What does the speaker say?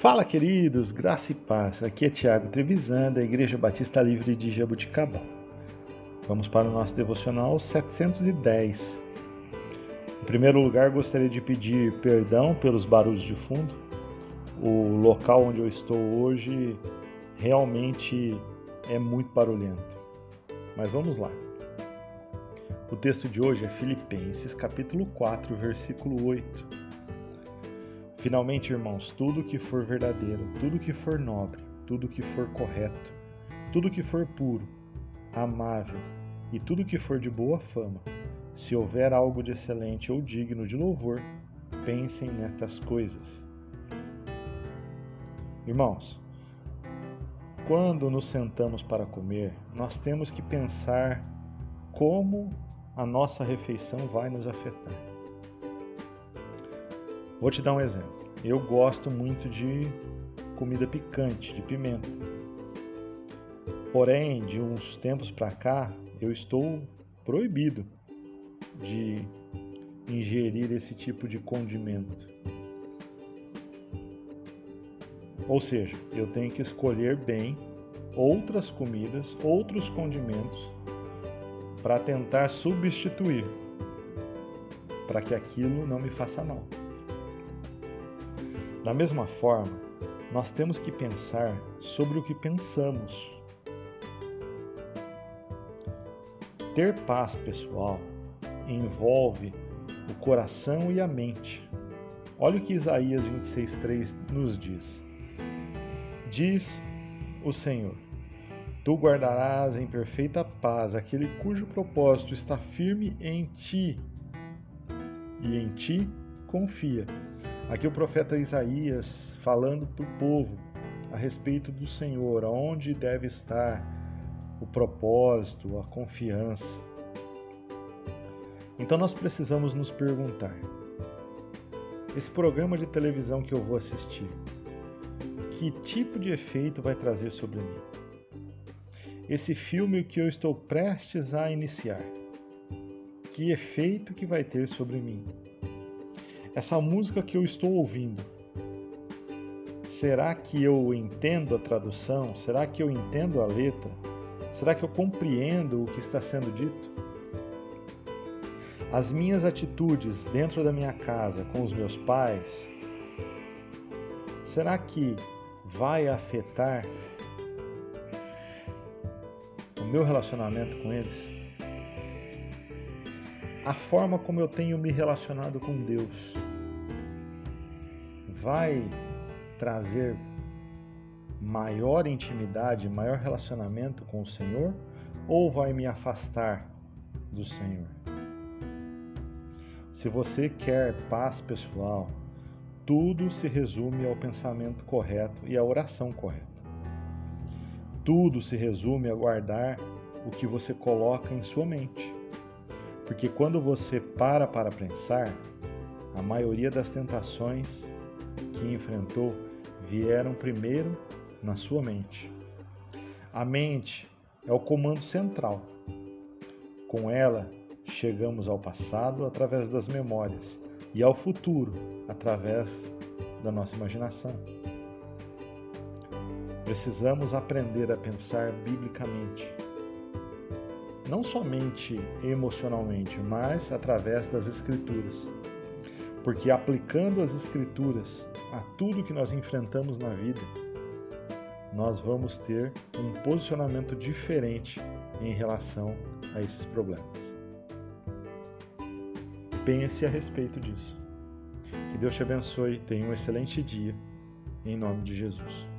Fala, queridos, graça e paz. Aqui é Tiago Trevisan, da Igreja Batista Livre de Jabuticabal. Vamos para o nosso devocional 710. Em primeiro lugar, gostaria de pedir perdão pelos barulhos de fundo. O local onde eu estou hoje realmente é muito barulhento. Mas vamos lá. O texto de hoje é Filipenses, capítulo 4, versículo 8 Finalmente, irmãos, tudo que for verdadeiro, tudo que for nobre, tudo que for correto, tudo que for puro, amável e tudo que for de boa fama, se houver algo de excelente ou digno de louvor, pensem nestas coisas. Irmãos, quando nos sentamos para comer, nós temos que pensar como a nossa refeição vai nos afetar. Vou te dar um exemplo. Eu gosto muito de comida picante, de pimenta. Porém, de uns tempos para cá, eu estou proibido de ingerir esse tipo de condimento. Ou seja, eu tenho que escolher bem outras comidas, outros condimentos para tentar substituir, para que aquilo não me faça mal. Da mesma forma, nós temos que pensar sobre o que pensamos. Ter paz pessoal envolve o coração e a mente. Olha o que Isaías 26:3 nos diz. Diz o Senhor: Tu guardarás em perfeita paz aquele cujo propósito está firme em ti, e em ti confia. Aqui o profeta Isaías falando para o povo a respeito do Senhor, aonde deve estar o propósito, a confiança. Então nós precisamos nos perguntar: esse programa de televisão que eu vou assistir, que tipo de efeito vai trazer sobre mim? Esse filme que eu estou prestes a iniciar, que efeito que vai ter sobre mim? Essa música que eu estou ouvindo, será que eu entendo a tradução? Será que eu entendo a letra? Será que eu compreendo o que está sendo dito? As minhas atitudes dentro da minha casa com os meus pais, será que vai afetar o meu relacionamento com eles? A forma como eu tenho me relacionado com Deus vai trazer maior intimidade, maior relacionamento com o Senhor ou vai me afastar do Senhor? Se você quer paz pessoal, tudo se resume ao pensamento correto e à oração correta. Tudo se resume a guardar o que você coloca em sua mente. Porque quando você para para pensar, a maioria das tentações que enfrentou vieram primeiro na sua mente. A mente é o comando central. Com ela, chegamos ao passado através das memórias e ao futuro através da nossa imaginação. Precisamos aprender a pensar biblicamente, não somente emocionalmente, mas através das Escrituras porque aplicando as Escrituras a tudo que nós enfrentamos na vida, nós vamos ter um posicionamento diferente em relação a esses problemas. Pense a respeito disso. Que Deus te abençoe, tenha um excelente dia, em nome de Jesus.